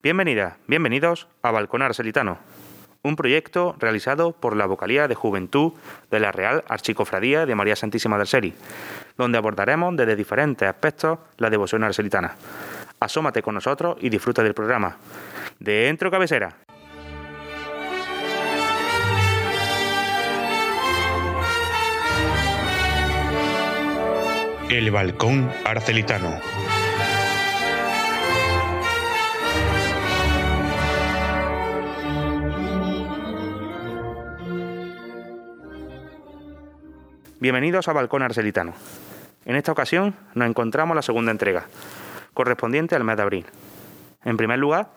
Bienvenidas, bienvenidos a Balcón Arcelitano, un proyecto realizado por la Vocalía de Juventud de la Real Archicofradía de María Santísima del Seri, donde abordaremos desde diferentes aspectos la devoción arcelitana. Asómate con nosotros y disfruta del programa. Dentro cabecera. El Balcón Arcelitano. Bienvenidos a Balcón Arcelitano. En esta ocasión nos encontramos la segunda entrega, correspondiente al mes de abril. En primer lugar,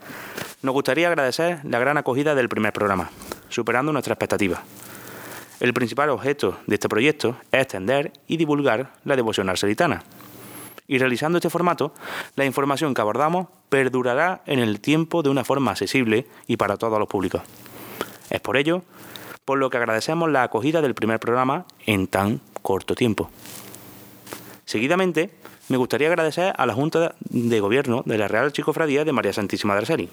nos gustaría agradecer la gran acogida del primer programa, superando nuestras expectativas. El principal objeto de este proyecto es extender y divulgar la devoción arcelitana. Y realizando este formato, la información que abordamos perdurará en el tiempo de una forma accesible y para todos los públicos. Es por ello por lo que agradecemos la acogida del primer programa en tan corto tiempo. Seguidamente, me gustaría agradecer a la Junta de Gobierno de la Real Chicofradía de María Santísima del Seri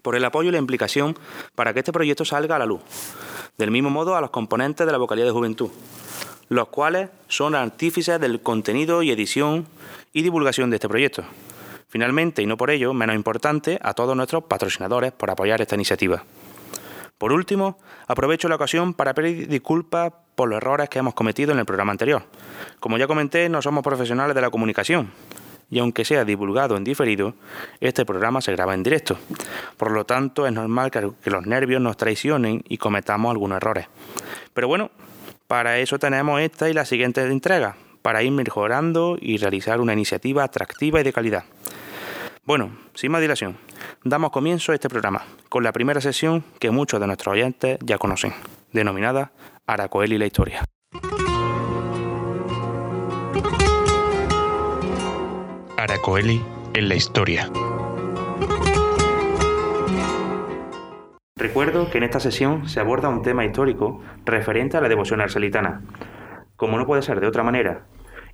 por el apoyo y la implicación para que este proyecto salga a la luz. Del mismo modo a los componentes de la Vocalía de Juventud, los cuales son artífices del contenido y edición y divulgación de este proyecto. Finalmente, y no por ello menos importante, a todos nuestros patrocinadores por apoyar esta iniciativa. Por último, aprovecho la ocasión para pedir disculpas por los errores que hemos cometido en el programa anterior. Como ya comenté, no somos profesionales de la comunicación y aunque sea divulgado en diferido, este programa se graba en directo. Por lo tanto, es normal que, los nervios nos traicionen y cometamos algunos errores. Pero bueno, para eso tenemos esta y la siguiente entrega, para ir mejorando y realizar una iniciativa atractiva y de calidad. Bueno, sin más dilación, damos comienzo a este programa con la primera sesión que muchos de nuestros oyentes ya conocen, denominada Aracoeli y la historia. Aracoeli en la historia. Recuerdo que en esta sesión se aborda un tema histórico referente a la devoción arcelitana. Como no puede ser de otra manera,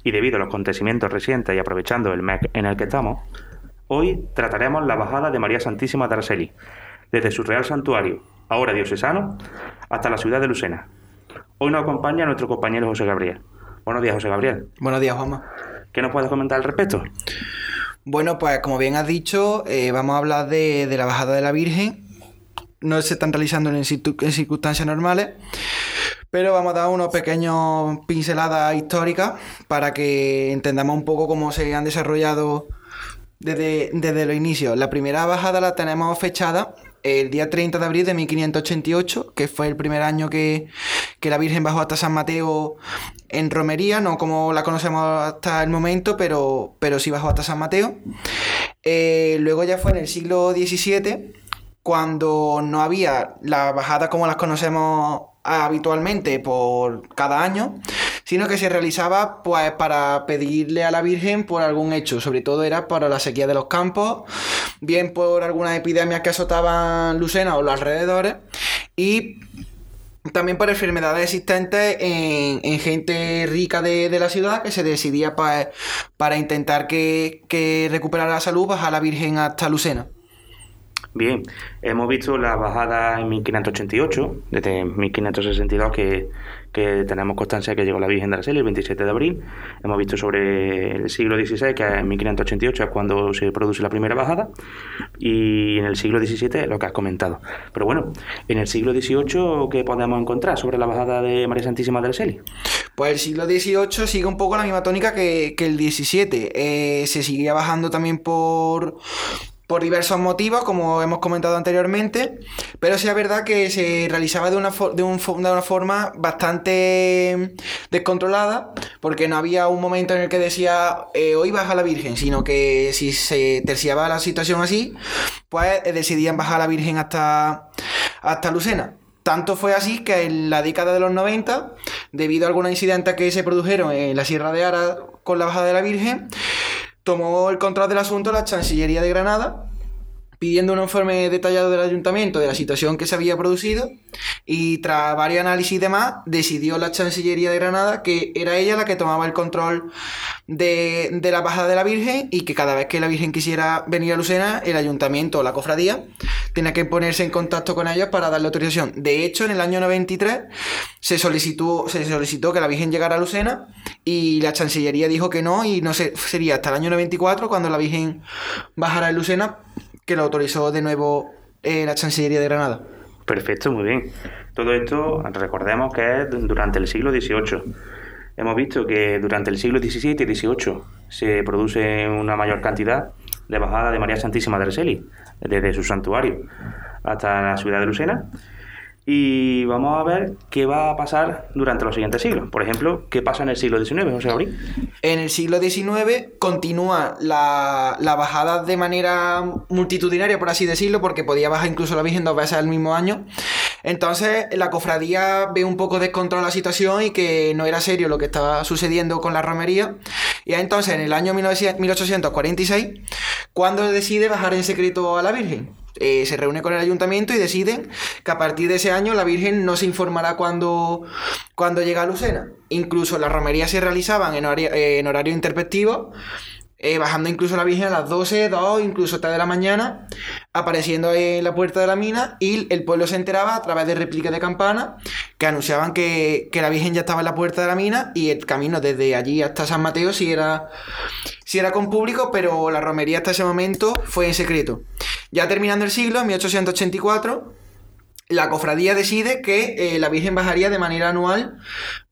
y debido a los acontecimientos recientes y aprovechando el MEC en el que estamos, Hoy trataremos la bajada de María Santísima de Araceli, desde su real santuario, ahora diocesano, hasta la ciudad de Lucena. Hoy nos acompaña nuestro compañero José Gabriel. Buenos días, José Gabriel. Buenos días, Juanma. ¿Qué nos puedes comentar al respecto? Bueno, pues como bien has dicho, eh, vamos a hablar de, la bajada de la Virgen. No se están realizando en, circunstancias normales, pero vamos a dar unos pequeños pinceladas históricas para que entendamos un poco cómo se han desarrollado desde, desde los inicios. La primera bajada la tenemos fechada el día 30 de abril de 1588, que fue el primer año que, la Virgen bajó hasta San Mateo en romería, no como la conocemos hasta el momento, pero, pero sí bajó hasta San Mateo. Eh, luego ya fue en el siglo XVII, cuando no había la bajada como las conocemos habitualmente por cada año, sino que se realizaba pues para pedirle a la Virgen por algún hecho, sobre todo era para la sequía de los campos, bien por algunas epidemias que azotaban Lucena o los alrededores, y también por enfermedades existentes en, gente rica de, la ciudad que se decidía pues, para intentar que, que recuperara la salud bajar la Virgen hasta Lucena. Bien, hemos visto la bajada en 1588, desde 1562 que, que tenemos constancia que llegó la Virgen de Serie el 27 de abril. Hemos visto sobre el siglo XVI, que en 1588 es cuando se produce la primera bajada, y en el siglo XVII lo que has comentado. Pero bueno, en el siglo XVIII, ¿qué podemos encontrar sobre la bajada de María Santísima de Serie? Pues el siglo XVIII sigue un poco la misma tónica que, el XVII. Eh, se seguía bajando también por por diversos motivos, como hemos comentado anteriormente, pero sí es verdad que se realizaba de una, de, una forma bastante descontrolada, porque no había un momento en el que decía eh, hoy baja la Virgen, sino que si se terciaba la situación así, pues eh, decidían bajar la Virgen hasta, hasta Lucena. Tanto fue así que en la década de los 90, debido a algunos incidentes que se produjeron en la Sierra de Ara con la bajada de la Virgen, tomó el control del asunto la Chancillería de Granada pidiendo un informe detallado del ayuntamiento de la situación que se había producido y tras varios análisis y demás decidió la Chancillería de Granada que era ella la que tomaba el control de, la bajada de la Virgen y que cada vez que la Virgen quisiera venir a Lucena, el ayuntamiento o la cofradía tenía que ponerse en contacto con ellos para darle autorización. De hecho, en el año 93 se solicitó, se solicitó que la Virgen llegara a Lucena y la Chancillería dijo que no y no sé, sería hasta el año 94 cuando la Virgen bajara a Lucena que lo autorizó de nuevo eh, la Chancillería de Granada. Perfecto, muy bien. Todo esto recordemos que es durante el siglo XVIII. Hemos visto que durante el siglo XVII y XVIII se produce una mayor cantidad de bajada de María Santísima de Arceli, desde su santuario hasta la ciudad de Lucena y vamos a ver qué va a pasar durante los siguientes siglos. Por ejemplo, ¿qué pasa en el siglo XIX, José Gabriel? En el siglo XIX continúa la, bajada de manera multitudinaria, por así decirlo, porque podía bajar incluso la Virgen dos veces al mismo año. Entonces, la cofradía ve un poco descontrolada la situación y que no era serio lo que estaba sucediendo con la romería. Y entonces, en el año 1846, cuando decide bajar en secreto a la Virgen. Eh, se reúne con el ayuntamiento y deciden que a partir de ese año la Virgen no se informará cuando, cuando llega a Lucena. Incluso las romerías se realizaban en horario, en horario interpectivo eh, bajando incluso la Virgen a las 12, 2, incluso 3 de la mañana, apareciendo en la puerta de la mina y el pueblo se enteraba a través de réplicas de campana que anunciaban que, la Virgen ya estaba en la puerta de la mina y el camino desde allí hasta San Mateo sí era, era con público, pero la romería hasta ese momento fue en secreto. Ya terminando el siglo, en 1884, la cofradía decide que eh, la Virgen bajaría de manera anual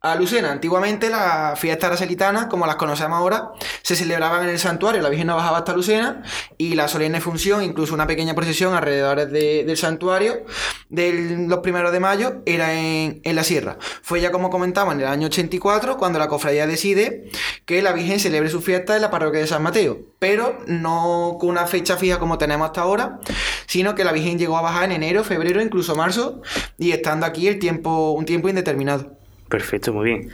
a Lucena. Antiguamente las fiestas aracelitanas, como las conocemos ahora, se celebraban en el santuario. La Virgen no bajaba hasta Lucena y la solemne función, incluso una pequeña procesión alrededor del santuario de los primeros de mayo, era en, la sierra. Fue ya como comentaba en el año 84 cuando la cofradía decide que la Virgen celebre su fiesta en la parroquia de San Mateo, pero no con una fecha fija como tenemos hasta ahora, sino que la Virgen llegó a bajar en enero, febrero, incluso marzo, y estando aquí el tiempo, un tiempo indeterminado. Perfecto, muy bien.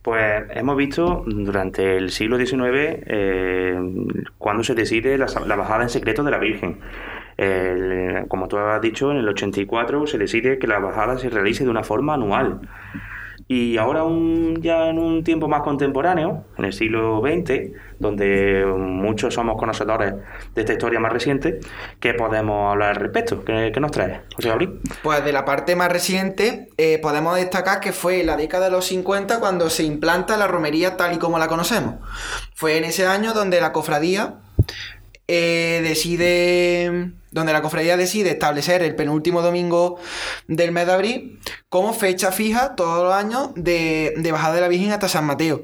Pues hemos visto durante el siglo XIX eh, cuando se decide la, bajada en secreto de la Virgen. como tú has dicho, en el 84 se decide que la bajada se realice de una forma anual. Y ahora ya en un tiempo más contemporáneo, en el siglo XX, donde muchos somos conocedores de esta historia más reciente, ¿qué podemos hablar al respecto? ¿Qué, nos trae, José Gabriel? Pues de la parte más reciente eh, podemos destacar que fue en la década de los 50 cuando se implanta la romería tal y como la conocemos. Fue en ese año donde la cofradía eh, decide, donde la cofradía decide establecer el penúltimo domingo del mes de abril como fecha fija todos los años de, bajada de la Virgen hasta San Mateo.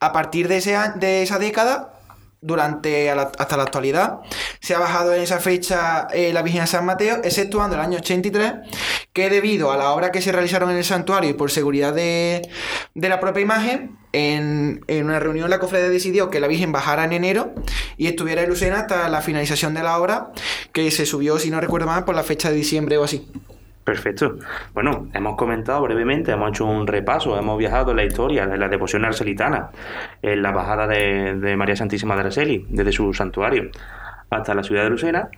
A partir de, ese, de esa década, durante hasta la actualidad, se ha bajado en esa fecha eh, la Virgen de San Mateo, exceptuando el año 83, que debido a la obra que se realizaron en el santuario y por seguridad de, de la propia imagen, en, una reunión la cofradía decidió que la Virgen bajara en enero y estuviera en Lucena hasta la finalización de la obra, que se subió, si no recuerdo mal, por la fecha de diciembre o así. Perfecto. Bueno, hemos comentado brevemente, hemos hecho un repaso, hemos viajado en la historia de la devoción arcelitana, en la bajada de, María Santísima de Araceli, desde su santuario hasta la ciudad de Lucena,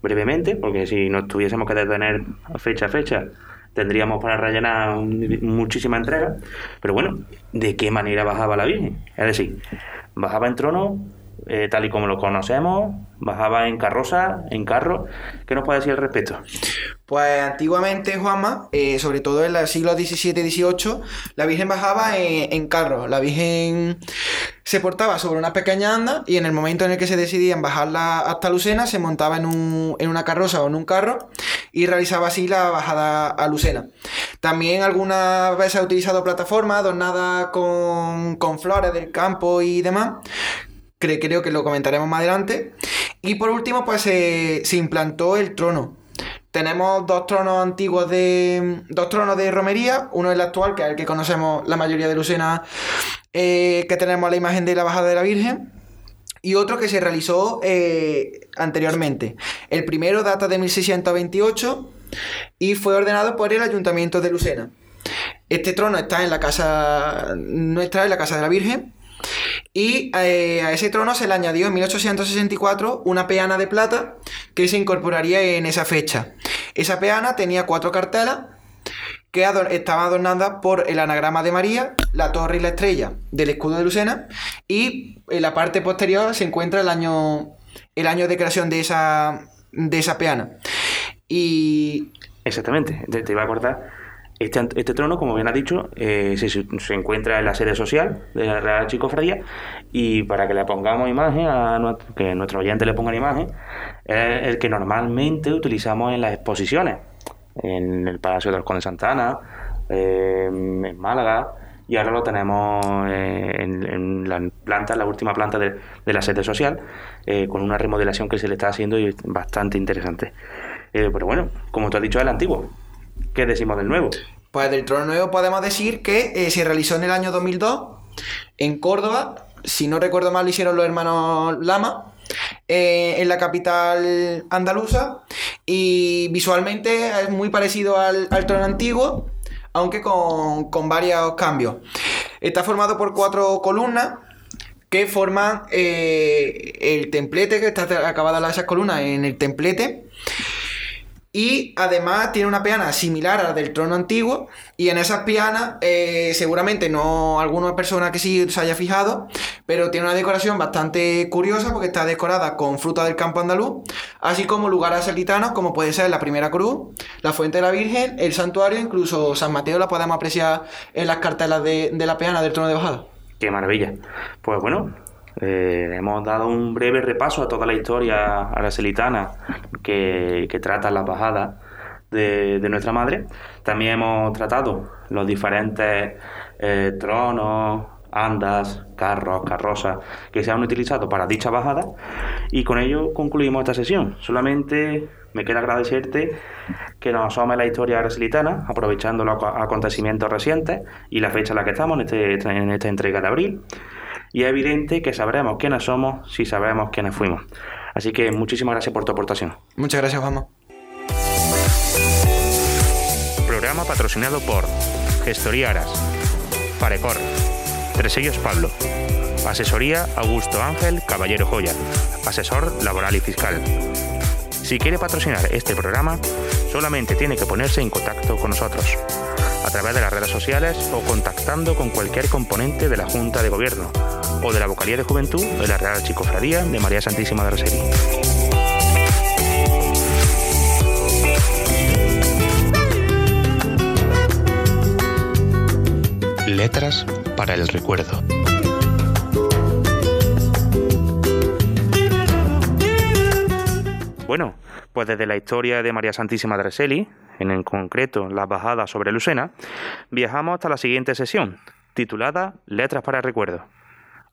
brevemente, porque si nos tuviésemos que detener fecha a fecha, tendríamos para rellenar muchísima entrega. Pero bueno, ¿de qué manera bajaba la Virgen? Es decir, bajaba en trono, eh, tal y como lo conocemos, bajaba en carroza, en carro. ¿Qué nos puede decir al respecto? Pues antiguamente, Juanma, eh, sobre todo en los siglos XVII y XVIII, la Virgen bajaba en, carro. La Virgen se portaba sobre una pequeña anda y en el momento en el que se decidían bajarla hasta Lucena, se montaba en, un, en una carroza o en un carro y realizaba así la bajada a Lucena. También algunas veces ha utilizado plataformas adornadas con, con flores del campo y demás, creo que lo comentaremos más adelante. Y por último, pues se, implantó el trono. Tenemos dos tronos antiguos de. dos tronos de romería. Uno es el actual, que es el que conocemos la mayoría de Lucena, eh, que tenemos la imagen de la bajada de la Virgen. Y otro que se realizó eh, anteriormente. El primero data de 1628 y fue ordenado por el Ayuntamiento de Lucena. Este trono está en la casa nuestra, en la casa de la Virgen Y eh, a ese trono se le añadió en 1864 una peana de plata que se incorporaría en esa fecha. Esa peana tenía cuatro cartelas que estaban adornadas por el anagrama de María, la torre y la estrella del escudo de Lucena, y en la parte posterior se encuentra el año, de creación de esa, peana. Y... Exactamente, te, iba a acordar. Este, este, trono, como bien has dicho, eh, se, encuentra en la sede social de la Real Chicofradía y para que le pongamos imagen, a que nuestro oyente le ponga imagen, es el que normalmente utilizamos en las exposiciones en el Palacio del Conde Santana, eh, en Málaga, y ahora lo tenemos eh, en, la planta, la última planta de, la sede social, eh, con una remodelación que se le está haciendo y bastante interesante. pero bueno, como tú has dicho, es el antiguo. ¿Qué decimos del nuevo? Pues del trono nuevo podemos decir que se realizó en el año 2002 en Córdoba. Si no recuerdo mal, lo hicieron los hermanos Lama eh, en la capital andaluza y visualmente es muy parecido al, trono antiguo, aunque con, varios cambios. Está formado por cuatro columnas que forman eh, el templete, que está acabada esas columnas en el templete. Y además tiene una peana similar a la del trono antiguo. Y en esas pianas, eh, seguramente no alguna persona que sí se haya fijado, pero tiene una decoración bastante curiosa porque está decorada con fruta del campo andaluz, así como lugares salitanos como puede ser la primera cruz, la fuente de la Virgen, el santuario, incluso San Mateo la podemos apreciar en las cartelas de, de la peana del trono de bajada. Qué maravilla. Pues bueno, eh, hemos dado un breve repaso a toda la historia aracelitana que, que trata las bajadas de, nuestra madre. También hemos tratado los diferentes eh, tronos, andas, carros, carrozas que se han utilizado para dicha bajada y con ello concluimos esta sesión. Solamente me queda agradecerte que nos asome la historia aracelitana, aprovechando los acontecimientos recientes y la fecha en la que estamos en, este, en esta entrega de abril y es evidente que sabremos quiénes somos si sabemos quiénes fuimos. Así que muchísimas gracias por tu aportación. Muchas gracias, Juanma. Programa patrocinado por Gestoría Aras, Parecor, Tres Sellos Pablo, Asesoría Augusto Ángel Caballero Joya, Asesor Laboral y Fiscal. Si quiere patrocinar este programa, solamente tiene que ponerse en contacto con nosotros a través de las redes sociales o contactando con cualquier componente de la Junta de Gobierno o de la Vocalía de Juventud de la Real Chicofradía de María Santísima de Roseri. Letras para el recuerdo. Bueno, pues desde la historia de María Santísima de Reseli, en concreto las bajadas sobre Lucena, viajamos hasta la siguiente sesión, titulada Letras para el Recuerdo.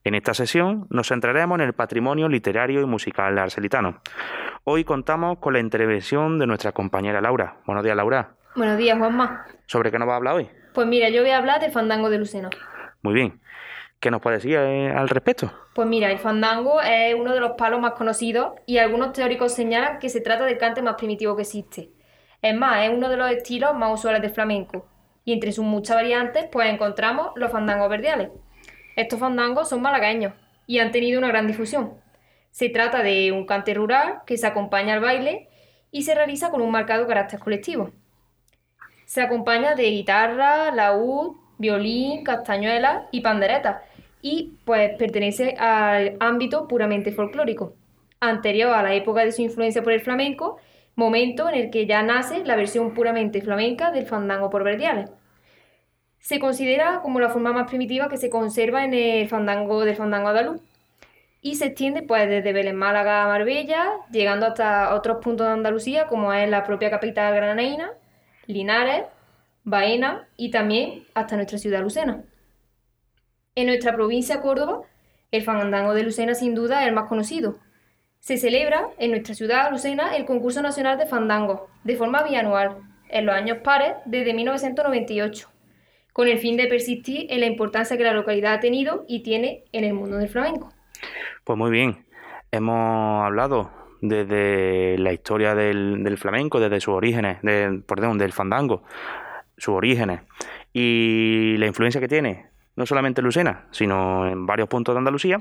En esta sesión nos centraremos en el patrimonio literario y musical arcelitano. Hoy contamos con la intervención de nuestra compañera Laura. Buenos días, Laura. Buenos días, Juanma. ¿Sobre qué nos va a hablar hoy? Pues mira, yo voy a hablar del fandango de Lucena. Muy bien. ¿Qué nos puede decir eh, al respecto? Pues mira, el fandango es uno de los palos más conocidos y algunos teóricos señalan que se trata del cante más primitivo que existe. Es más, es uno de los estilos más usuales del flamenco. Y entre sus muchas variantes, pues encontramos los fandangos verdiales. Estos fandangos son malagueños y han tenido una gran difusión. Se trata de un cante rural que se acompaña al baile y se realiza con un marcado carácter colectivo. Se acompaña de guitarra, laúd, violín, castañuela y pandereta, y pues pertenece al ámbito puramente folclórico, anterior a la época de su influencia por el flamenco, momento en el que ya nace la versión puramente flamenca del fandango por verdiales. Se considera como la forma más primitiva que se conserva en el fandango del fandango andaluz y se extiende pues desde Belén Málaga a Marbella, llegando hasta otros puntos de Andalucía como es la propia capital granaína, Linares, Baena y también hasta nuestra ciudad Lucena. En nuestra provincia Córdoba, el fandango de Lucena sin duda es el más conocido. Se celebra en nuestra ciudad Lucena el concurso nacional de fandango, de forma bianual, en los años pares desde 1998, con el fin de persistir en la importancia que la localidad ha tenido y tiene en el mundo del flamenco. Pues muy bien, hemos hablado desde la historia del, flamenco, desde sus orígenes, perdón, del fandango, sus orígenes y la influencia que tiene no solamente en Lucena, sino en varios puntos de Andalucía,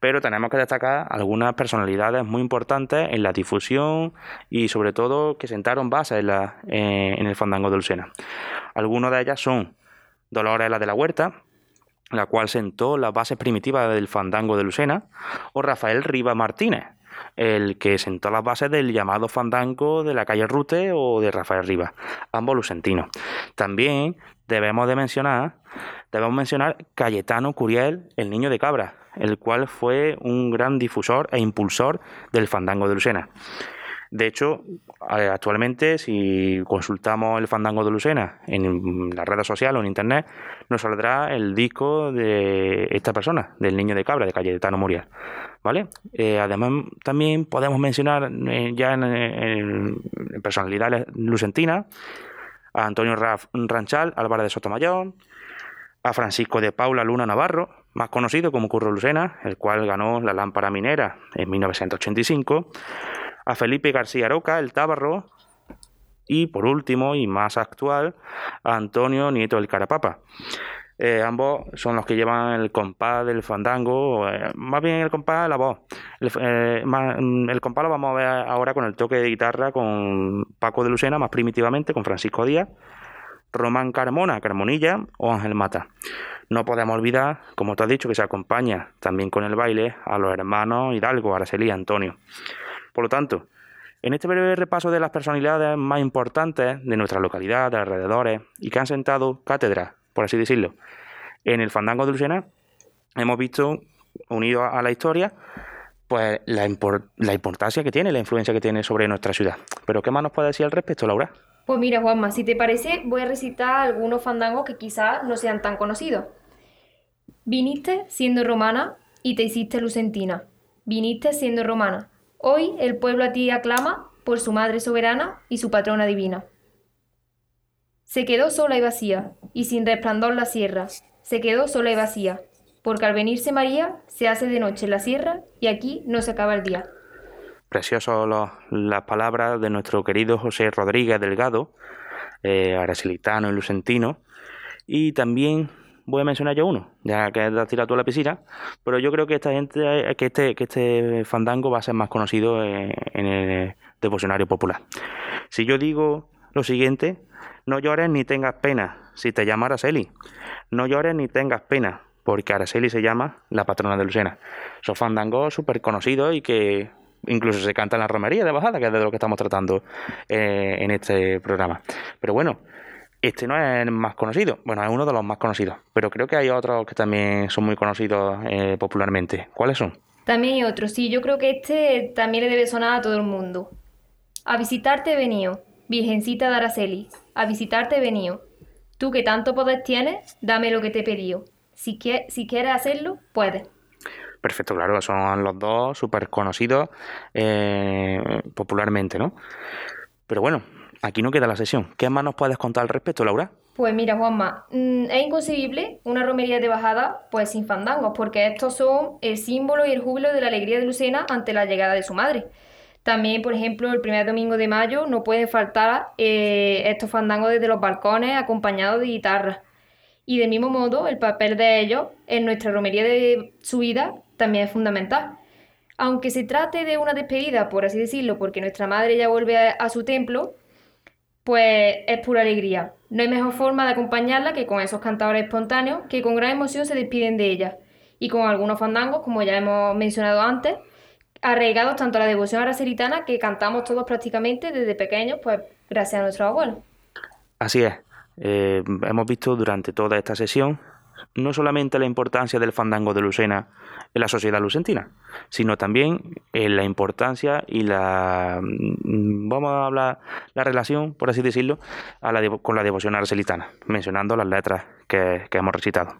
pero tenemos que destacar algunas personalidades muy importantes en la difusión y sobre todo que sentaron bases en, la, eh, en el fandango de Lucena. Algunas de ellas son Dolores la de la Huerta, la cual sentó las bases primitivas del fandango de Lucena, o Rafael Riva Martínez, el que sentó las bases del llamado fandango de la calle Rute o de Rafael Riva, ambos lucentinos. También debemos de mencionar, debemos mencionar Cayetano Curiel, el niño de cabra, el cual fue un gran difusor e impulsor del fandango de Lucena. De hecho, actualmente, si consultamos el fandango de Lucena en las redes sociales o en internet, nos saldrá el disco de esta persona, del niño de cabra, de Cayetano Muriel. ¿Vale? Eh, además, también podemos mencionar eh, ya en, personalidades lucentinas a Antonio Ranchal, Álvarez de Sotomayor, a Francisco de Paula Luna Navarro, más conocido como Curro Lucena, el cual ganó la lámpara minera en 1985 a Felipe García Roca, el Tábarro, y por último y más actual, a Antonio Nieto del Carapapa. Eh, ambos son los que llevan el compás del fandango, eh, más bien el compás de la voz. El, eh, el, compás lo vamos a ver ahora con el toque de guitarra con Paco de Lucena, más primitivamente, con Francisco Díaz, Román Carmona, Carmonilla o Ángel Mata. No podemos olvidar, como te has dicho, que se acompaña también con el baile a los hermanos Hidalgo, Araceli y Antonio. Por lo tanto, en este breve repaso de las personalidades más importantes de nuestra localidad, de alrededores, y que han sentado cátedra, por así decirlo, en el fandango de Lucena, hemos visto, unido a la historia, pues la, importancia que tiene, la influencia que tiene sobre nuestra ciudad. Pero ¿qué más nos puede decir al respecto, Laura? Pues mira, Juanma, si te parece, voy a recitar algunos fandangos que quizás no sean tan conocidos. Viniste siendo romana y te hiciste lucentina. Viniste siendo romana Hoy el pueblo a ti aclama por su madre soberana y su patrona divina. Se quedó sola y vacía, y sin resplandor la sierra, se quedó sola y vacía, porque al venirse María se hace de noche la sierra y aquí no se acaba el día. Precioso las palabras de nuestro querido José Rodríguez Delgado, eh, y lucentino, y también voy a mencionar yo uno, ya que has tirado tú a la piscina, pero yo creo que esta gente, que este, que este fandango va a ser más conocido en, el devocionario popular. Si yo digo lo siguiente, no llores ni tengas pena si te llama Araceli. No llores ni tengas pena, porque Araceli se llama la patrona de Lucena. Son fandangos súper conocidos y que incluso se canta en la romería de bajada, que es de lo que estamos tratando eh, en este programa. Pero bueno, este no es el más conocido, bueno, es uno de los más conocidos, pero creo que hay otros que también son muy conocidos eh, popularmente. ¿Cuáles son? También hay otros, sí, yo creo que este también le debe sonar a todo el mundo. A visitarte he venido, Virgencita de Araceli, a visitarte he venido. Tú que tanto poder tienes, dame lo que te he pedido. Si, si quieres hacerlo, puedes. Perfecto, claro, son los dos súper conocidos eh, popularmente, ¿no? Pero bueno, aquí no queda la sesión. ¿Qué más nos puedes contar al respecto, Laura? Pues mira, Juanma, mm, es inconcebible una romería de bajada pues sin fandangos, porque estos son el símbolo y el júbilo de la alegría de Lucena ante la llegada de su madre. También, por ejemplo, el primer domingo de mayo no pueden faltar eh, estos fandangos desde los balcones acompañados de guitarras. Y del mismo modo, el papel de ellos en nuestra romería de su vida también es fundamental. Aunque se trate de una despedida, por así decirlo, porque nuestra madre ya vuelve a su templo, pues es pura alegría. No hay mejor forma de acompañarla que con esos cantadores espontáneos que con gran emoción se despiden de ella y con algunos fandangos, como ya hemos mencionado antes, arraigados tanto a la devoción aracelitana que cantamos todos prácticamente desde pequeños, pues gracias a nuestros abuelos. Así es. Eh, hemos visto durante toda esta sesión no solamente la importancia del fandango de Lucena en la sociedad lucentina, sino también en la importancia y la, mm, vamos a hablar, la relación, por así decirlo, con la devoción arcelitana, mencionando las letras que, hemos recitado.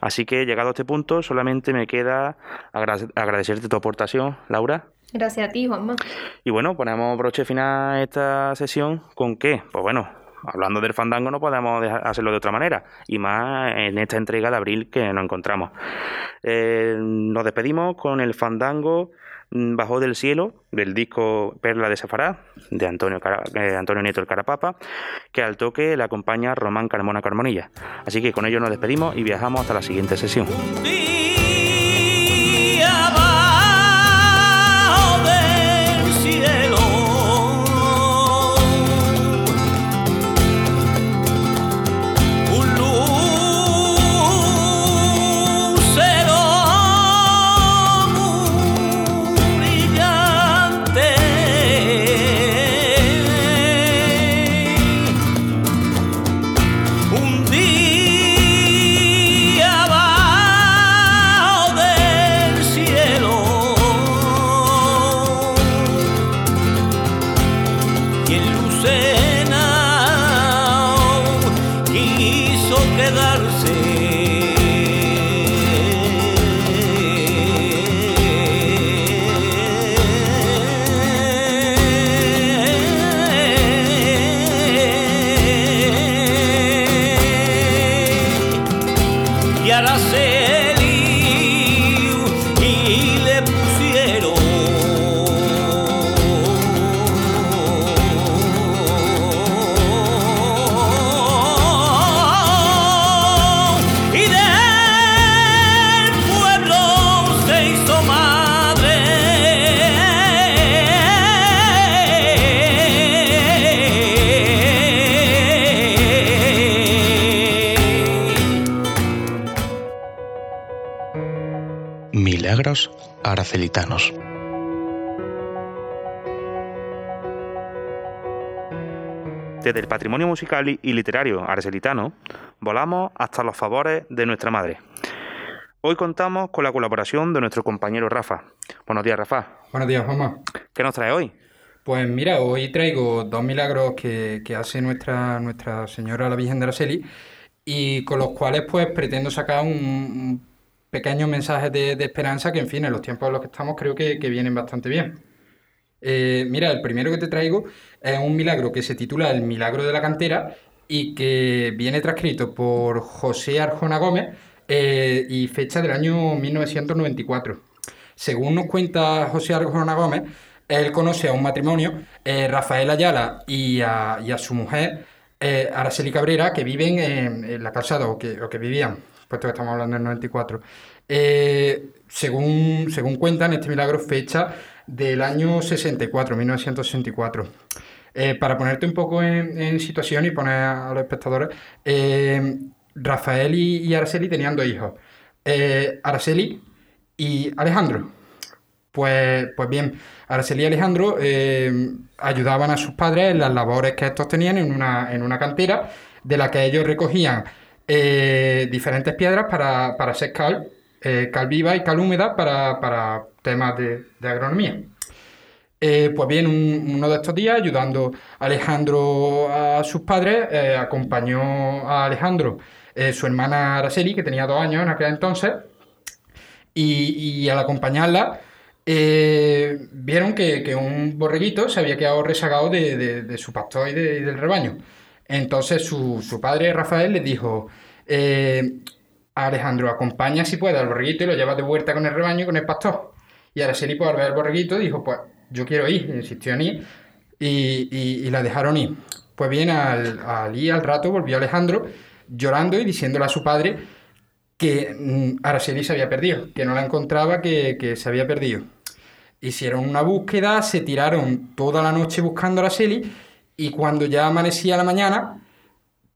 Así que llegado a este punto, solamente me queda agradecerte tu aportación, Laura. Gracias a ti, Juanma. Y bueno, ponemos broche final a esta sesión con qué? Pues bueno, hablando del fandango no podemos hacerlo de otra manera, y más en esta entrega de abril que nos encontramos. Eh, nos despedimos con el fandango mm, Bajó del cielo, del disco Perla de Safará, de Antonio, eh, Antonio Nieto el Carapapa, que al toque le acompaña Román Carmona Carmonilla. Así que con ello nos despedimos y viajamos hasta la siguiente sesión. Desde el patrimonio musical y literario aracelitano, volamos hasta los favores de nuestra madre. Hoy contamos con la colaboración de nuestro compañero Rafa. Buenos días, Rafa. Buenos días, Juanma. ¿Qué nos trae hoy? Pues mira, hoy traigo dos milagros que, hace nuestra, nuestra Señora la Virgen de Araceli y con los cuales pues pretendo sacar un, pequeños mensajes de, esperanza que, en fin, en los tiempos en los que estamos creo que, vienen bastante bien. Eh, mira, el primero que te traigo es un milagro que se titula El milagro de la cantera y que viene transcrito por José Arjona Gómez eh, y fecha del año 1994. Según nos cuenta José Arjona Gómez, él conoce a un matrimonio, eh, Rafael Ayala y a, su mujer, Araceli Cabrera, que viven en, la calzada o que, que vivían puesto que estamos hablando del 94. Eh, según, según cuentan, este milagro fecha del año 64, 1964. Eh, para ponerte un poco en, situación y poner a los espectadores, eh, Rafael y, Araceli tenían dos hijos, Araceli y Alejandro. Pues, pues bien, Araceli y Alejandro ayudaban a sus padres en las labores que estos tenían en una, en una cantera de la que ellos recogían eh, diferentes piedras para, para hacer cal, eh, cal viva y cal húmeda para, temas de, agronomía. Eh, pues bien, uno de estos días, ayudando a Alejandro a sus padres, acompañó a Alejandro su hermana Araceli, que tenía dos años en aquel entonces, y, al acompañarla, vieron que, un borreguito se había quedado rezagado de, su pastor y, del rebaño. Entonces su, padre Rafael le dijo, eh, Alejandro, acompaña si puede al borreguito y lo lleva de vuelta con el rebaño y con el pastor. Y Araceli, al ver al borreguito, dijo, pues yo quiero ir, insistió en ir, y, la dejaron ir. Pues bien, al, al ir al rato volvió Alejandro llorando y diciéndole a su padre que mm, Araceli se había perdido, que no la encontraba, que, que se había perdido. Hicieron una búsqueda, se tiraron toda la noche buscando a Araceli y cuando ya amanecía la mañana,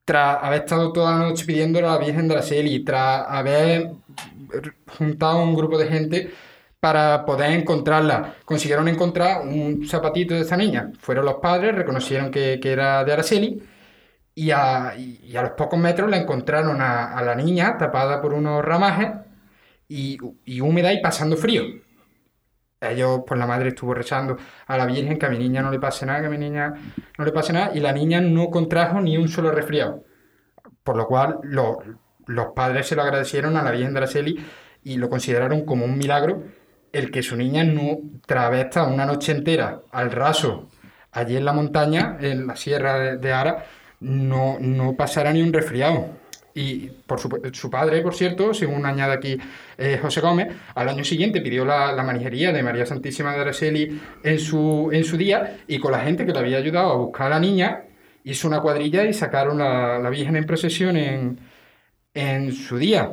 tras haber estado toda la noche pidiéndole a la Virgen de la Seli, tras haber juntado un grupo de gente para poder encontrarla, consiguieron encontrar un zapatito de esa niña. Fueron los padres, reconocieron que, era de Araceli y a, a, los pocos metros la encontraron a, la niña tapada por unos ramajes y, y húmeda y pasando frío ellos, pues la madre estuvo rezando a la Virgen que a mi niña no le pase nada, que a mi niña no le pase nada, y la niña no contrajo ni un solo resfriado. Por lo cual los padres se lo agradecieron a la Virgen de Araceli y lo consideraron como un milagro el que su niña no, tras una noche entera al raso, allí en la montaña, en la sierra de, Ara, no, no pasara ni un resfriado. Y por su, padre, por cierto, según añade aquí eh, José Gómez, al año siguiente pidió la, la manijería de María Santísima de Araceli en su, en su día y con la gente que le había ayudado a buscar a la niña, hizo una cuadrilla y sacaron la, la Virgen en procesión en, en su día.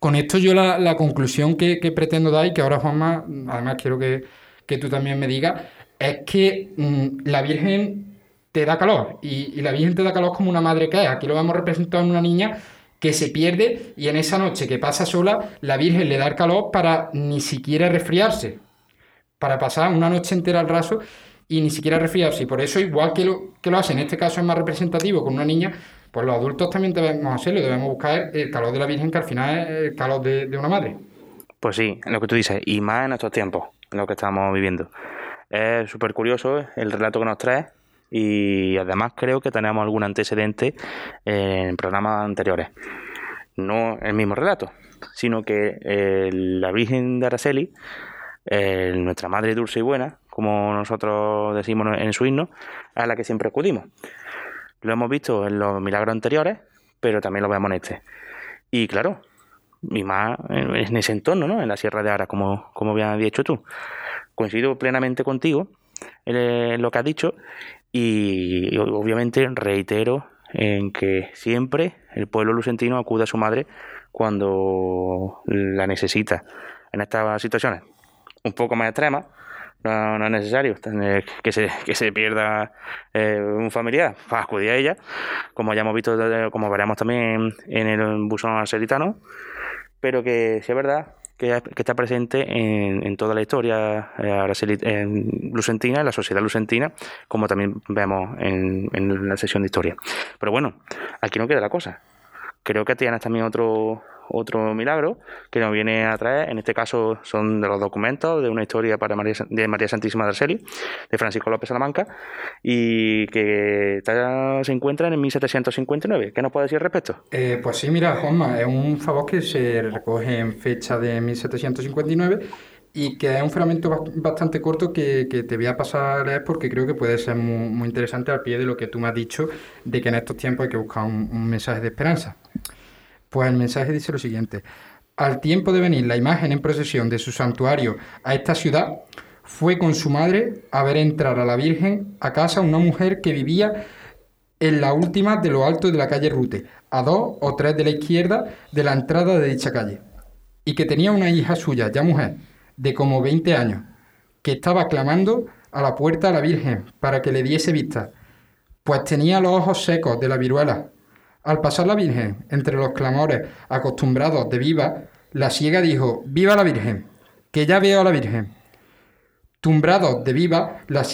Con esto yo la, la conclusión que, que pretendo dar y que ahora Juanma, además quiero que, que tú también me digas, es que mm, la Virgen te da calor y, la Virgen te da calor como una madre que es. Aquí lo vemos representado en una niña que se pierde y en esa noche que pasa sola, la Virgen le da el calor para ni siquiera resfriarse, para pasar una noche entera al raso y ni siquiera resfriarse. Y por eso, igual que lo, que lo hace, en este caso es más representativo con una niña, pues los adultos también debemos hacerlo, debemos buscar el calor de la Virgen, que al final es el calor de, una madre. Pues sí, lo que tú dices, y más en estos tiempos, en lo que estamos viviendo. Es súper curioso el relato que nos trae y además creo que tenemos algún antecedente en programas anteriores. No el mismo relato, sino que eh, la Virgen de Araceli, eh, nuestra Madre dulce y buena, como nosotros decimos en su himno, a la que siempre acudimos. Lo hemos visto en los milagros anteriores, pero también lo vemos en este. Y claro, y más en ese entorno, ¿no? En la Sierra de Ara, como, como bien has dicho tú. Coincido plenamente contigo en lo que has dicho y obviamente reitero en que siempre el pueblo lucentino acude a su madre cuando la necesita. En estas situaciones un poco más extremas, no, es necesario que se, que se pierda eh, un familiar para acudir a ella, como ya hemos visto, como veremos también en el buzón arcelitano, pero que si es verdad que, está presente en, en, toda la historia eh, en lucentina, en la sociedad lucentina, como también vemos en, en la sesión de historia. Pero bueno, aquí no queda la cosa. Creo que tienes también otro, otro milagro que nos viene a traer. En este caso son de los documentos de una historia para María, de María Santísima de Arceli, de Francisco López Salamanca, y que se encuentra en 1759. ¿Qué nos puede decir al respecto? Eh, pues sí, mira, Juanma, es un favor que se recoge en fecha de 1759 y que es un fragmento bast- bastante corto que, te voy a pasar a leer porque creo que puede ser muy, muy interesante al pie de lo que tú me has dicho, de que en estos tiempos hay que buscar un mensaje de esperanza. Pues el mensaje dice lo siguiente. Al tiempo de venir la imagen en procesión de su santuario a esta ciudad, fue con su madre a ver entrar a la Virgen a casa una mujer que vivía en la última de lo alto de la calle Rute, a dos o tres de la izquierda de la entrada de dicha calle, y que tenía una hija suya, ya mujer, de como 20 años, que estaba clamando a la puerta a la Virgen para que le diese vista, pues tenía los ojos secos de la viruela. Al pasar la Virgen entre los clamores acostumbrados de viva, la ciega dijo, ¡Viva la Virgen! Que ya veo a la Virgen. Tumbrados de viva, la,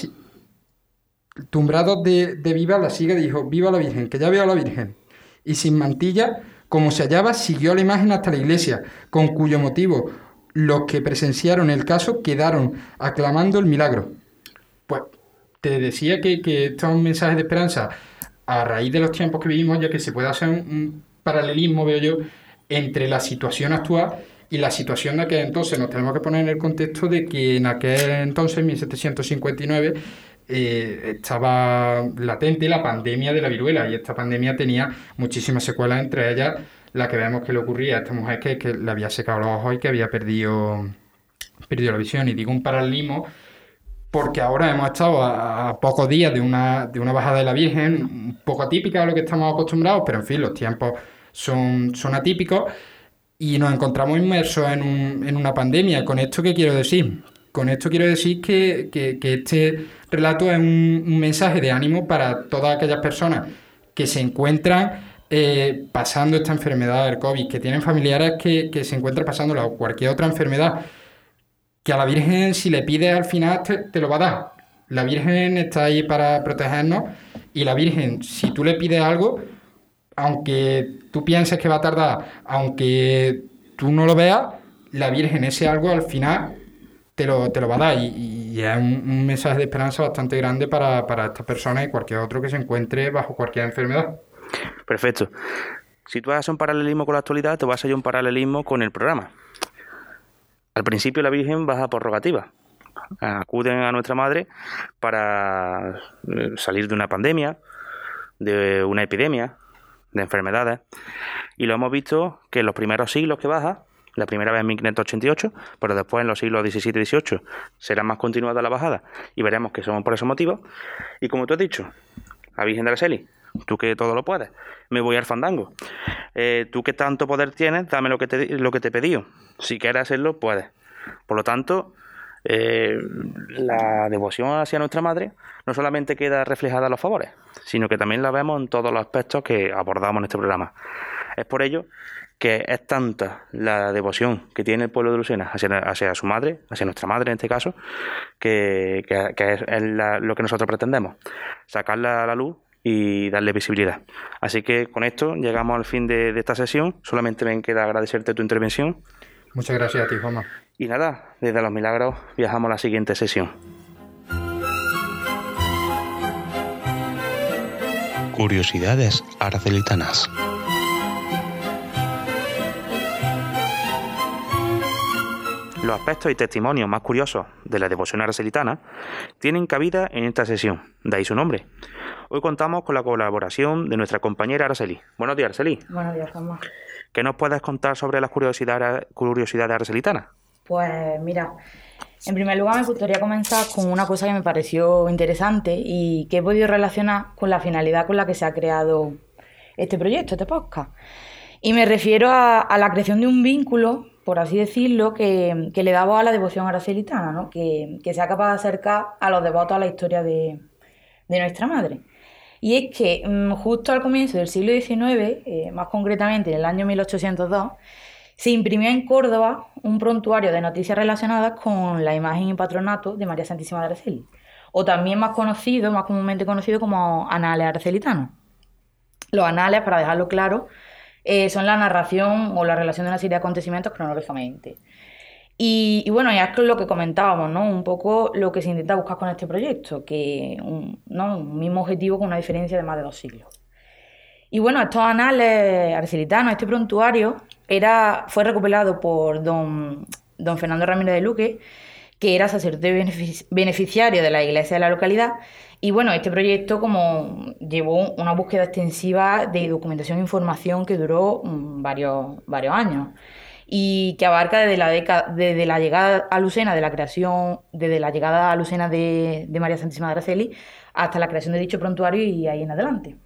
Tumbrados de, de viva, la ciega dijo, viva la Virgen, que ya veo a la Virgen. Y sin mantilla, como se hallaba, siguió la imagen hasta la iglesia, con cuyo motivo los que presenciaron el caso quedaron aclamando el milagro. Pues te decía que, que esto es un mensaje de esperanza a raíz de los tiempos que vivimos, ya que se puede hacer un, paralelismo, veo yo, entre la situación actual y la situación de aquel entonces. Nos tenemos que poner en el contexto de que en aquel entonces, en 1759, eh, estaba latente la pandemia de la viruela y esta pandemia tenía muchísimas secuelas, entre ellas la que vemos que le ocurría a esta mujer que, que le había secado los ojos y que había perdido, perdido la visión. Y digo un paralelismo porque ahora hemos estado a, pocos días de una, de una bajada de la Virgen, un poco atípica a lo que estamos acostumbrados, pero en fin, los tiempos son, son atípicos y nos encontramos inmersos en, en una pandemia. ¿Con esto qué quiero decir? Con esto quiero decir que, que- este relato es un, un mensaje de ánimo para todas aquellas personas que se encuentran eh, pasando esta enfermedad del COVID, que tienen familiares que, que se encuentran pasándola o cualquier otra enfermedad que a la Virgen si le pides al final te, lo va a dar. La Virgen está ahí para protegernos y la Virgen, si tú le pides algo, aunque tú pienses que va a tardar, aunque tú no lo veas, la Virgen ese algo al final te lo, te lo va a dar y, es un, un mensaje de esperanza bastante grande para, para estas personas y cualquier otro que se encuentre bajo cualquier enfermedad. Perfecto. Si tú haces un paralelismo con la actualidad, te vas a hacer un paralelismo con el programa. Al principio la Virgen baja por rogativa. Acuden a nuestra madre para eh, salir de una pandemia, de una epidemia, de enfermedades. Y lo hemos visto que en los primeros siglos que baja, la primera vez en 1588, pero después en los siglos XVII y XVIII será más continuada la bajada y veremos que son por esos motivos. Y como tú has dicho, la Virgen de la Seli, tú que todo lo puedes, me voy al fandango. Eh, tú que tanto poder tienes, dame lo que te, lo que te he pedido. Si quieres hacerlo, puedes. Por lo tanto, eh, la devoción hacia nuestra madre no solamente queda reflejada en los favores, sino que también la vemos en todos los aspectos que abordamos en este programa. Es por ello que es tanta la devoción que tiene el pueblo de Lucena hacia, su madre, hacia nuestra madre en este caso, que, es, lo que nosotros pretendemos, sacarla a la luz y darle visibilidad. Así que con esto llegamos al fin de, de esta sesión. Solamente me queda agradecerte tu intervención. Muchas gracias a ti, Juanma. Y nada, desde Los Milagros viajamos a la siguiente sesión. Curiosidades arcelitanas. Los aspectos y testimonios más curiosos de la devoción arcelitana tienen cabida en esta sesión, de ahí su nombre. Hoy contamos con la colaboración de nuestra compañera Araceli. Buenos días, Araceli. Buenos días, Juanma. ¿Qué nos puedes contar sobre las curiosidades, curiosidades arcelitanas? Pues mira, en primer lugar me gustaría comenzar con una cosa que me pareció interesante y que he podido relacionar con la finalidad con la que se ha creado este proyecto, este podcast. Y me refiero a, la creación de un vínculo, por así decirlo, que, le da voz a la devoción aracelitana, ¿no? que, sea capaz de acercar a los devotos a la historia de, nuestra madre. Y es que mm, justo al comienzo del siglo XIX, eh, más concretamente en el año 1802, se imprimió en Córdoba un prontuario de noticias relacionadas con la imagen y patronato de María Santísima de Araceli, o también más conocido, más comúnmente conocido como Anales Arcelitanos. Los anales, para dejarlo claro, eh, son la narración o la relación de una serie de acontecimientos cronológicamente. Y, bueno, ya es lo que comentábamos, ¿no? Un poco lo que se intenta buscar con este proyecto, que un, ¿no? un mismo objetivo con una diferencia de más de dos siglos. Y bueno, estos anales arcelitanos, este prontuario, era, fue recopilado por don, don Fernando Ramírez de Luque, que era sacerdote beneficiario de la iglesia de la localidad. Y bueno, este proyecto como llevó una búsqueda extensiva de documentación e información que duró mm, varios, varios años y que abarca desde la, desde la llegada a Lucena de la creación, desde la llegada a Lucena de, de María Santísima de Araceli hasta la creación de dicho prontuario y ahí en adelante.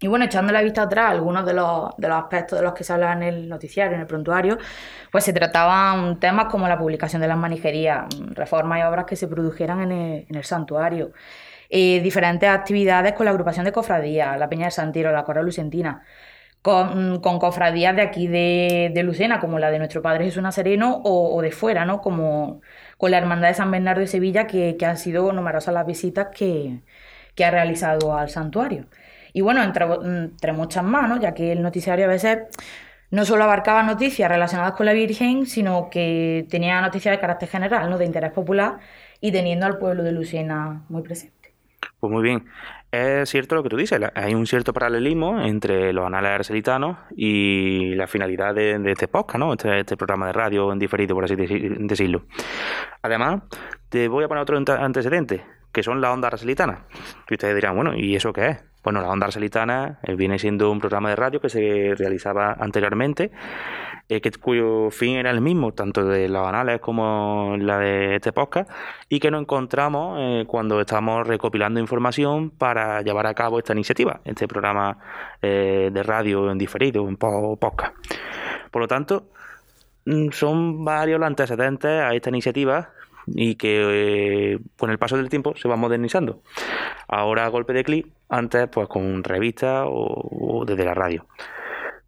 Y bueno, echando la vista atrás, algunos de los, de los aspectos de los que se habla en el noticiario, en el prontuario, pues se trataban temas como la publicación de las manijerías, reformas y obras que se produjeran en el, santuario, eh, diferentes actividades con la agrupación de cofradías, la Peña del Santiro, la Cora Lucentina, con, cofradías de aquí de, de, Lucena, como la de nuestro Padre Jesús Nazareno, o, o, de fuera, ¿no? Como con la Hermandad de San Bernardo de Sevilla, que, que han sido numerosas las visitas que, que ha realizado al santuario. Y bueno, entre, muchas más, ya que el noticiario a veces no solo abarcaba noticias relacionadas con la Virgen, sino que tenía noticias de carácter general, ¿no? de interés popular, y teniendo al pueblo de Luciana muy presente. Pues muy bien. Es cierto lo que tú dices, hay un cierto paralelismo entre los anales arcelitanos y la finalidad de, este podcast, ¿no? Este, este, programa de radio en diferido, por así decirlo. Además, te voy a poner otro antecedente, que son las ondas arcelitanas. Y ustedes dirán, bueno, ¿y eso qué es? Bueno, la Onda Arcelitana eh, viene siendo un programa de radio que se realizaba anteriormente, eh, que, cuyo fin era el mismo, tanto de los anales como la de este podcast, y que nos encontramos eh, cuando estamos recopilando información para llevar a cabo esta iniciativa, este programa de radio en diferido, en podcast. Por lo tanto, mm, son varios los antecedentes a esta iniciativa y que eh, con el paso del tiempo se va modernizando. Ahora a golpe de clic, antes pues con revistas o, desde la radio.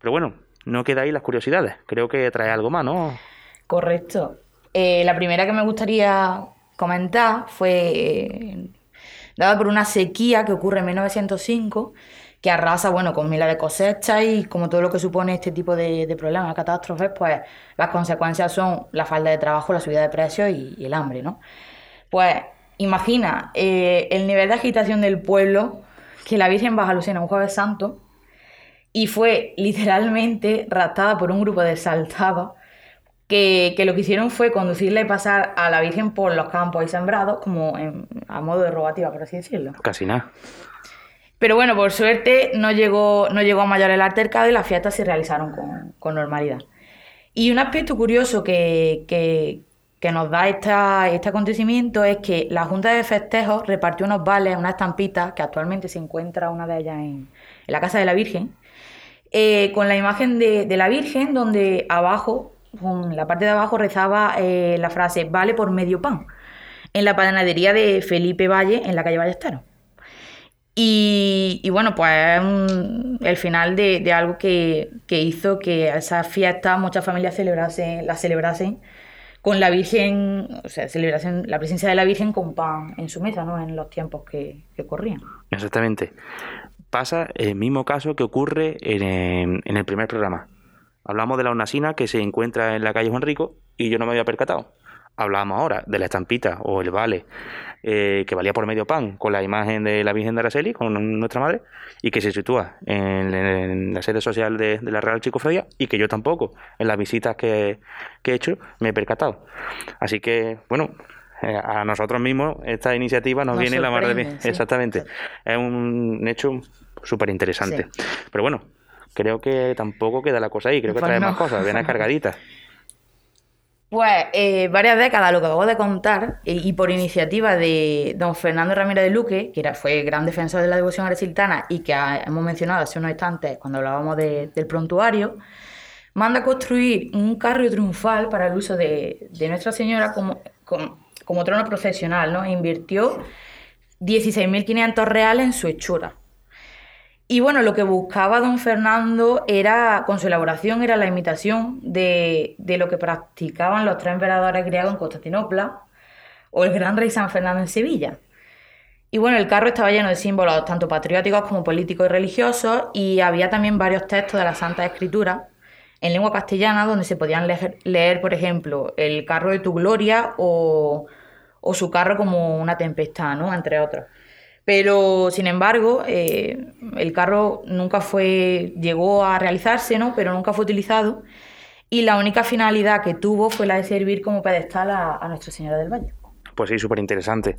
Pero bueno, no queda ahí las curiosidades. Creo que trae algo más, ¿no? Correcto. Eh, la primera que me gustaría comentar fue eh, dada por una sequía que ocurre en 1905 que arrasa, bueno, con miles de cosechas y como todo lo que supone este tipo de, problemas, catástrofes, pues las consecuencias son la falta de trabajo, la subida de precios y, el hambre, ¿no? Pues imagina eh, el nivel de agitación del pueblo que la Virgen baja Lucena un jueves santo y fue literalmente raptada por un grupo de saltados que, lo que hicieron fue conducirla y pasar a la Virgen por los campos y sembrados como a modo de rogativa, por así decirlo. Casi nada. Pero bueno, por suerte no llegó, no llegó a mayor el altercado y las fiestas se realizaron con, normalidad. Y un aspecto curioso que, que, nos da este acontecimiento es que la Junta de Festejos repartió unos vales, unas estampitas, que actualmente se encuentra una de ellas en, la Casa de la Virgen, eh, con la imagen de, de, la Virgen, donde abajo, en la parte de abajo, rezaba eh, la frase vale por medio pan, en la panadería de Felipe Valle, en la calle Ballesteros. Y, y, bueno, pues un, el final de, de algo que, que, hizo que esas fiestas muchas familias celebrasen, las celebrasen con la Virgen, o sea, celebración, la presencia de la Virgen con pan en su mesa, ¿no? En los tiempos que, corrían. Exactamente. Pasa el mismo caso que ocurre en, en el primer programa. Hablamos de la onasina que se encuentra en la calle Juan Rico y yo no me había percatado. Hablábamos ahora de la estampita o el vale eh, que valía por medio pan con la imagen de la Virgen de Araceli, con nuestra madre, y que se sitúa en, en la sede social de, de, la Real Chico Freya y que yo tampoco, en las visitas que, que he hecho, me he percatado. Así que, bueno, eh, a nosotros mismos esta iniciativa nos, nos viene la mar de bien. Sí. Exactamente. Es un hecho súper interesante. Sí. Pero bueno, creo que tampoco queda la cosa ahí. Creo que trae no. más cosas, viene cargaditas. Pues eh, varias décadas, lo que acabo de contar, eh, y por iniciativa de don Fernando Ramírez de Luque, que era, fue gran defensor de la devoción aresiltana y que ha, hemos mencionado hace unos instantes cuando hablábamos de, del prontuario, manda construir un carro triunfal para el uso de, Nuestra Señora como, como, trono profesional, ¿no? E invirtió 16.500 reales en su hechura. Y bueno, lo que buscaba don Fernando era, con su elaboración, era la imitación de, de lo que practicaban los tres emperadores griegos en Constantinopla o el gran rey San Fernando en Sevilla. Y bueno, el carro estaba lleno de símbolos tanto patrióticos como políticos y religiosos y había también varios textos de la Santa Escritura en lengua castellana donde se podían leer, leer por ejemplo, el carro de tu gloria o, o su carro como una tempestad, ¿no? Entre otros. Pero, sin embargo, eh, el carro nunca fue, llegó a realizarse, ¿no? Pero nunca fue utilizado. Y la única finalidad que tuvo fue la de servir como pedestal a, a Nuestra Señora del Valle. Pues sí, súper interesante.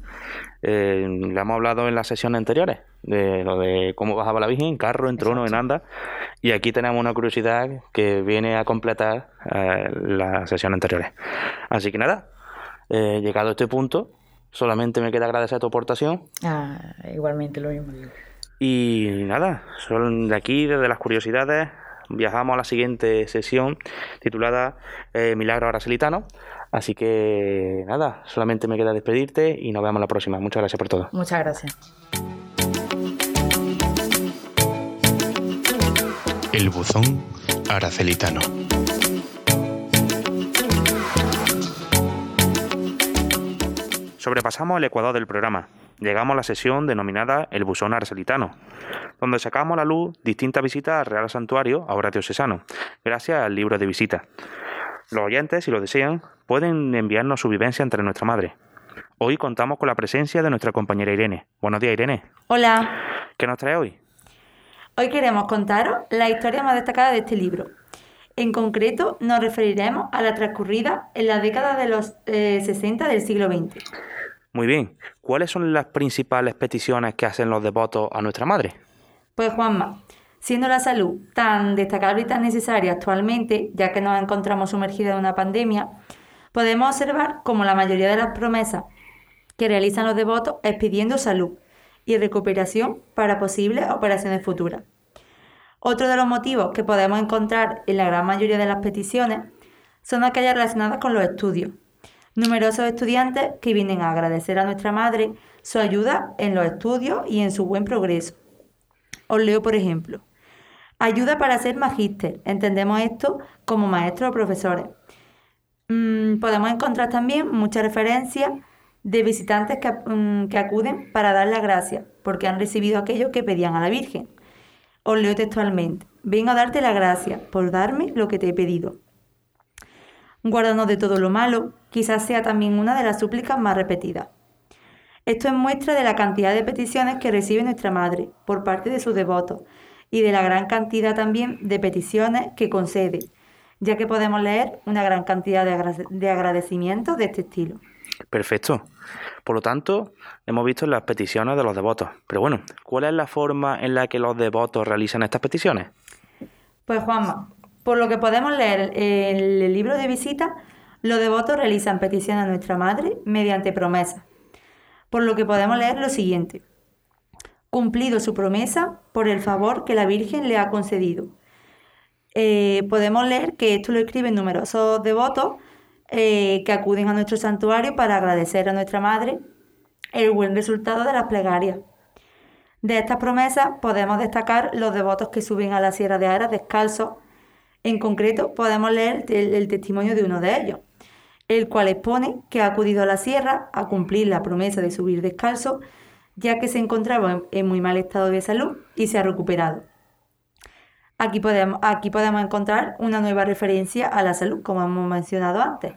Eh, le hemos hablado en las sesiones anteriores de lo de cómo bajaba la Virgen, en carro, en trono, Exacto. en anda. Y aquí tenemos una curiosidad que viene a completar eh, las sesiones anteriores. Así que nada, eh, llegado a este punto, Solamente me queda agradecer tu aportación. Ah, igualmente lo mismo. Y nada, son de aquí, desde las curiosidades, viajamos a la siguiente sesión titulada eh, Milagro Aracelitano. Así que nada, solamente me queda despedirte y nos vemos la próxima. Muchas gracias por todo. Muchas gracias. El buzón aracelitano. Sobrepasamos el ecuador del programa. Llegamos a la sesión denominada El Busón Arcelitano, donde sacamos a la luz distintas visitas al Real Santuario a Horatio Sesano, gracias al libro de visita. Los oyentes, si lo desean, pueden enviarnos su vivencia entre nuestra madre. Hoy contamos con la presencia de nuestra compañera Irene. Buenos días, Irene. Hola. ¿Qué nos trae hoy? Hoy queremos contaros la historia más destacada de este libro. En concreto, nos referiremos a la transcurrida en la década de los eh, 60 del siglo XX. Muy bien. ¿Cuáles son las principales peticiones que hacen los devotos a nuestra madre? Pues Juanma, siendo la salud tan destacable y tan necesaria actualmente, ya que nos encontramos sumergidos en una pandemia, podemos observar como la mayoría de las promesas que realizan los devotos es pidiendo salud y recuperación para posibles operaciones futuras. Otro de los motivos que podemos encontrar en la gran mayoría de las peticiones son aquellas relacionadas con los estudios, numerosos estudiantes que vienen a agradecer a nuestra madre su ayuda en los estudios y en su buen progreso. Os leo, por ejemplo, ayuda para ser magíster. Entendemos esto como maestros o profesores. Mm, podemos encontrar también muchas referencias de visitantes que, mm, que acuden para dar las gracias porque han recibido aquello que pedían a la Virgen. Os leo textualmente. Vengo a darte la gracia por darme lo que te he pedido. Guárdanos de todo lo malo, quizás sea también una de las súplicas más repetidas. Esto es muestra de la cantidad de peticiones que recibe nuestra Madre por parte de sus devotos y de la gran cantidad también de peticiones que concede, ya que podemos leer una gran cantidad de agradecimientos de este estilo. Perfecto. Por lo tanto, hemos visto las peticiones de los devotos. Pero bueno, ¿cuál es la forma en la que los devotos realizan estas peticiones? Pues Juanma, por lo que podemos leer en el libro de visita, los devotos realizan peticiones a nuestra Madre mediante promesas. Por lo que podemos leer lo siguiente. Cumplido su promesa por el favor que la Virgen le ha concedido. Eh, podemos leer que esto lo escriben numerosos devotos eh, que acuden a nuestro santuario para agradecer a nuestra Madre el buen resultado de las plegarias. De estas promesas podemos destacar los devotos que suben a la Sierra de Aras descalzos. En concreto, podemos leer el, testimonio de uno de ellos, el cual expone que ha acudido a la sierra a cumplir la promesa de subir descalzo, ya que se encontraba en, en muy mal estado de salud y se ha recuperado. Aquí podemos, aquí podemos encontrar una nueva referencia a la salud, como hemos mencionado antes.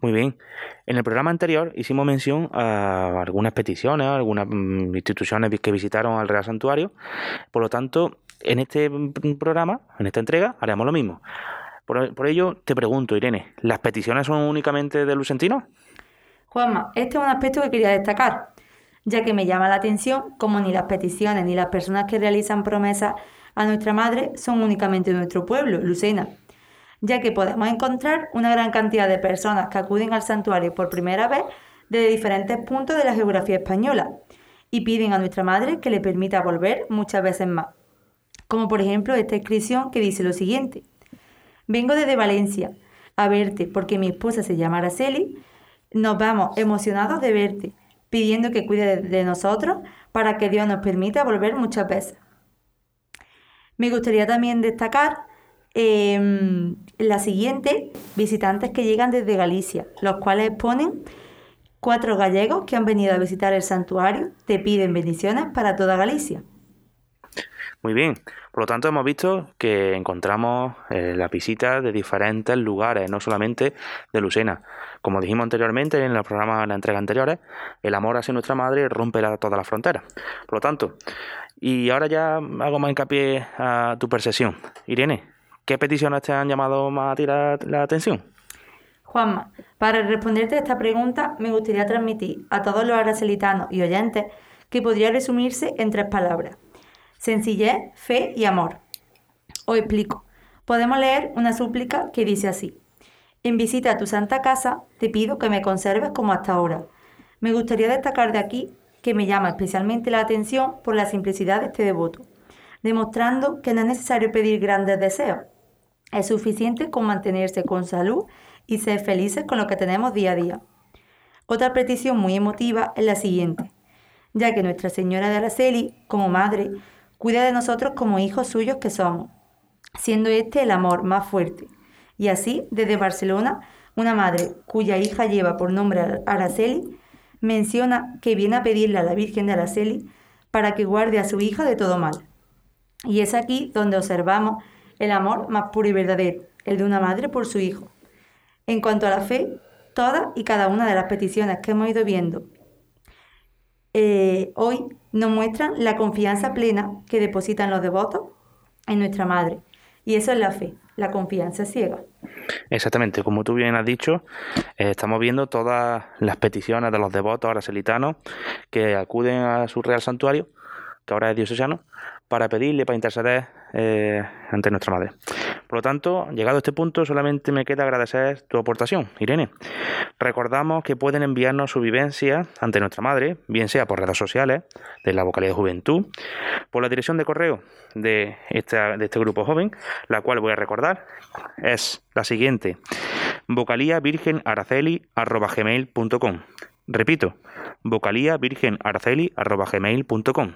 Muy bien. En el programa anterior hicimos mención a algunas peticiones, a algunas mm, instituciones que visitaron al Real Santuario. Por lo tanto, en este mm, programa, en esta entrega, haremos lo mismo. Por, por ello, te pregunto, Irene, ¿las peticiones son únicamente de Lucentino? Juanma, este es un aspecto que quería destacar, ya que me llama la atención como ni las peticiones ni las personas que realizan promesas a nuestra madre son únicamente nuestro pueblo, Lucena, ya que podemos encontrar una gran cantidad de personas que acuden al santuario por primera vez desde diferentes puntos de la geografía española y piden a nuestra madre que le permita volver muchas veces más. Como por ejemplo esta inscripción que dice lo siguiente. Vengo desde Valencia a verte porque mi esposa se llama Araceli. Nos vamos emocionados de verte, pidiendo que cuide de, de nosotros para que Dios nos permita volver muchas veces. Me gustaría también destacar eh, la siguiente, visitantes que llegan desde Galicia, los cuales exponen cuatro gallegos que han venido a visitar el santuario, te piden bendiciones para toda Galicia. Muy bien. Por lo tanto, hemos visto que encontramos eh, las visitas de diferentes lugares, no solamente de Lucena. Como dijimos anteriormente en los programas de la entrega anteriores, el amor hacia nuestra madre rompe la, todas las fronteras. Por lo tanto, y ahora ya hago más hincapié a tu percepción. Irene, ¿qué peticiones te han llamado más a ti la, atención? Juanma, para responderte a esta pregunta, me gustaría transmitir a todos los aracelitanos y oyentes que podría resumirse en tres palabras. Sencillez, fe y amor. Os explico. Podemos leer una súplica que dice así. En visita a tu santa casa, te pido que me conserves como hasta ahora. Me gustaría destacar de aquí que me llama especialmente la atención por la simplicidad de este devoto, demostrando que no es necesario pedir grandes deseos. Es suficiente con mantenerse con salud y ser felices con lo que tenemos día a día. Otra petición muy emotiva es la siguiente, ya que Nuestra Señora de Araceli, como madre, cuida de nosotros como hijos suyos que somos, siendo este el amor más fuerte. Y así, desde Barcelona, una madre cuya hija lleva por nombre Araceli, menciona que viene a pedirle a la Virgen de Araceli para que guarde a su hija de todo mal. Y es aquí donde observamos el amor más puro y verdadero, el de una madre por su hijo. En cuanto a la fe, todas y cada una de las peticiones que hemos ido viendo eh, hoy nos muestran la confianza plena que depositan los devotos en nuestra madre. Y eso es la fe, la confianza ciega. Exactamente, como tú bien has dicho, eh, estamos viendo todas las peticiones de los devotos aracelitanos que acuden a su real santuario, que ahora es diocesano, para pedirle, para interceder eh, ante nuestra madre. Por lo tanto, llegado a este punto, solamente me queda agradecer tu aportación, Irene. Recordamos que pueden enviarnos su vivencia ante nuestra madre, bien sea por redes sociales de la vocalidad de juventud, por la dirección de correo de, esta, de este grupo joven, la cual voy a recordar, es la siguiente: vocaliavirgenaraceli.com. Repito, vocaliavirgenaraceli.com.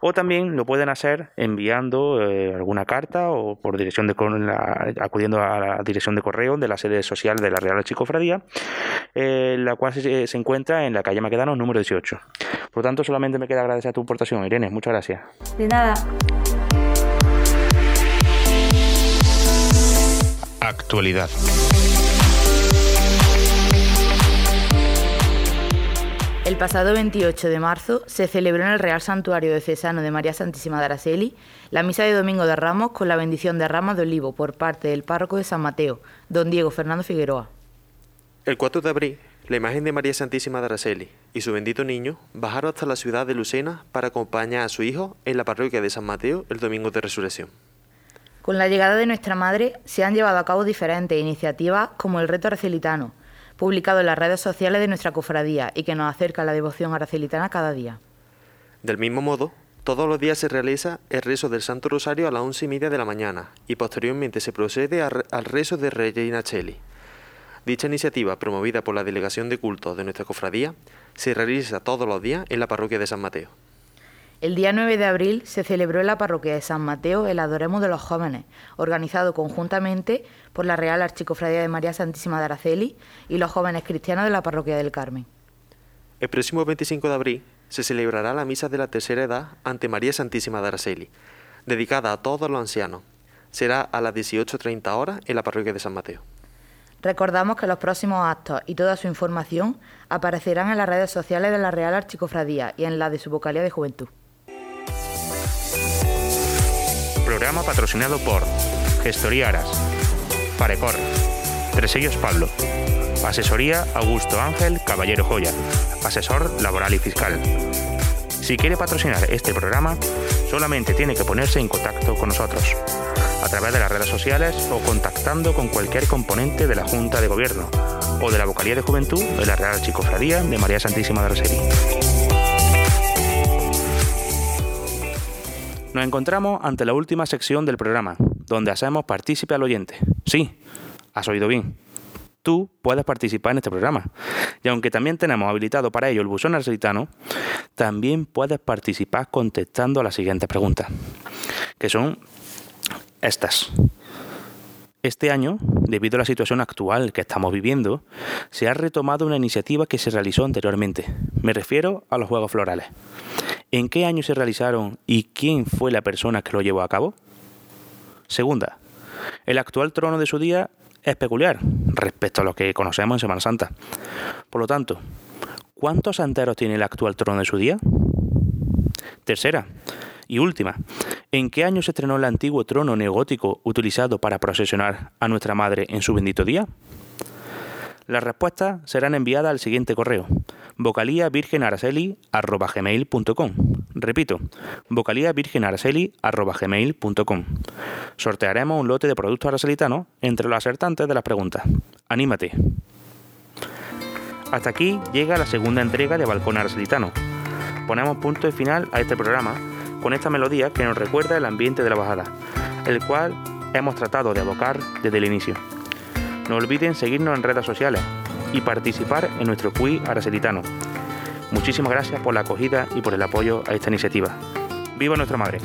O también lo pueden hacer enviando eh, alguna carta o por dirección de la, acudiendo a la dirección de correo de la sede social de la Real Chicofradía, eh, la cual se, se, encuentra en la calle Maquedano número 18. Por lo tanto, solamente me queda agradecer tu aportación, Irene. Muchas gracias. De nada. Actualidad. El pasado 28 de marzo se celebró en el Real Santuario Diocesano de María Santísima de Araceli la misa de Domingo de Ramos con la bendición de ramas de olivo por parte del párroco de San Mateo, don Diego Fernando Figueroa. El 4 de abril La imagen de María Santísima de Araceli y su bendito niño bajaron hasta la ciudad de Lucena para acompañar a su hijo en la parroquia de San Mateo el domingo de resurrección. Con la llegada de nuestra madre se han llevado a cabo diferentes iniciativas como el Reto Aracelitano, publicado en las redes sociales de nuestra cofradía y que nos acerca a la devoción aracelitana cada día. Del mismo modo, todos los días se realiza el rezo del Santo Rosario a las once y media de la mañana y posteriormente se procede al rezo de Regina Cheli. Dicha iniciativa, promovida por la Delegación de Culto de nuestra cofradía, se realiza todos los días en la parroquia de San Mateo. El día 9 de abril se celebró en la parroquia de San Mateo el Adoremos de los Jóvenes, organizado conjuntamente por la Real Archicofradía de María Santísima de Araceli y los jóvenes cristianos de la parroquia del Carmen. El próximo 25 de abril se celebrará la misa de la tercera edad ante María Santísima de Araceli, dedicada a todos los ancianos. Será a las 18.30 horas en la parroquia de San Mateo. Recordamos que los próximos actos y toda su información aparecerán en las redes sociales de la Real Archicofradía y en la de su vocalía de juventud. Programa patrocinado por Gestoría Aras, Parecor, Tres Sellos Pablo, Asesoría Augusto Ángel Caballero Joya, Asesor Laboral y Fiscal. Si quiere patrocinar este programa, solamente tiene que ponerse en contacto con nosotros a través de las redes sociales o contactando con cualquier componente de la Junta de Gobierno o de la Vocalía de Juventud de la Real Chicofradía de María Santísima de Araceli. Nos encontramos ante la última sección del programa, donde hacemos partícipe al oyente. Sí, has oído bien. Tú puedes participar en este programa. Y aunque también tenemos habilitado para ello el buzón arcelitano, también puedes participar contestando a las siguientes preguntas, que son estas. Este año, debido a la situación actual que estamos viviendo, se ha retomado una iniciativa que se realizó anteriormente. Me refiero a los Juegos Florales. ¿En qué año se realizaron y quién fue la persona que lo llevó a cabo? Segunda, el actual trono de su día es peculiar respecto a lo que conocemos en Semana Santa. Por lo tanto, ¿cuántos santeros tiene el actual trono de su día? Tercera, y última, ¿en qué año se estrenó el antiguo trono neogótico utilizado para procesionar a nuestra madre en su bendito día? Las respuestas serán enviadas al siguiente correo: vocaliavirgenaraceli@gmail.com. Repito, vocaliavirgenaraceli@gmail.com. Sortearemos un lote de productos aracelitanos entre los acertantes de las preguntas. ¡Anímate! Hasta aquí llega la segunda entrega de Balcón Aracelitano. Ponemos punto y final a este programa con esta melodía que nos recuerda el ambiente de la bajada, el cual hemos tratado de abocar desde el inicio. No olviden seguirnos en redes sociales y participar en nuestro quiz aracelitano. Muchísimas gracias por la acogida y por el apoyo a esta iniciativa. ¡Viva nuestra madre!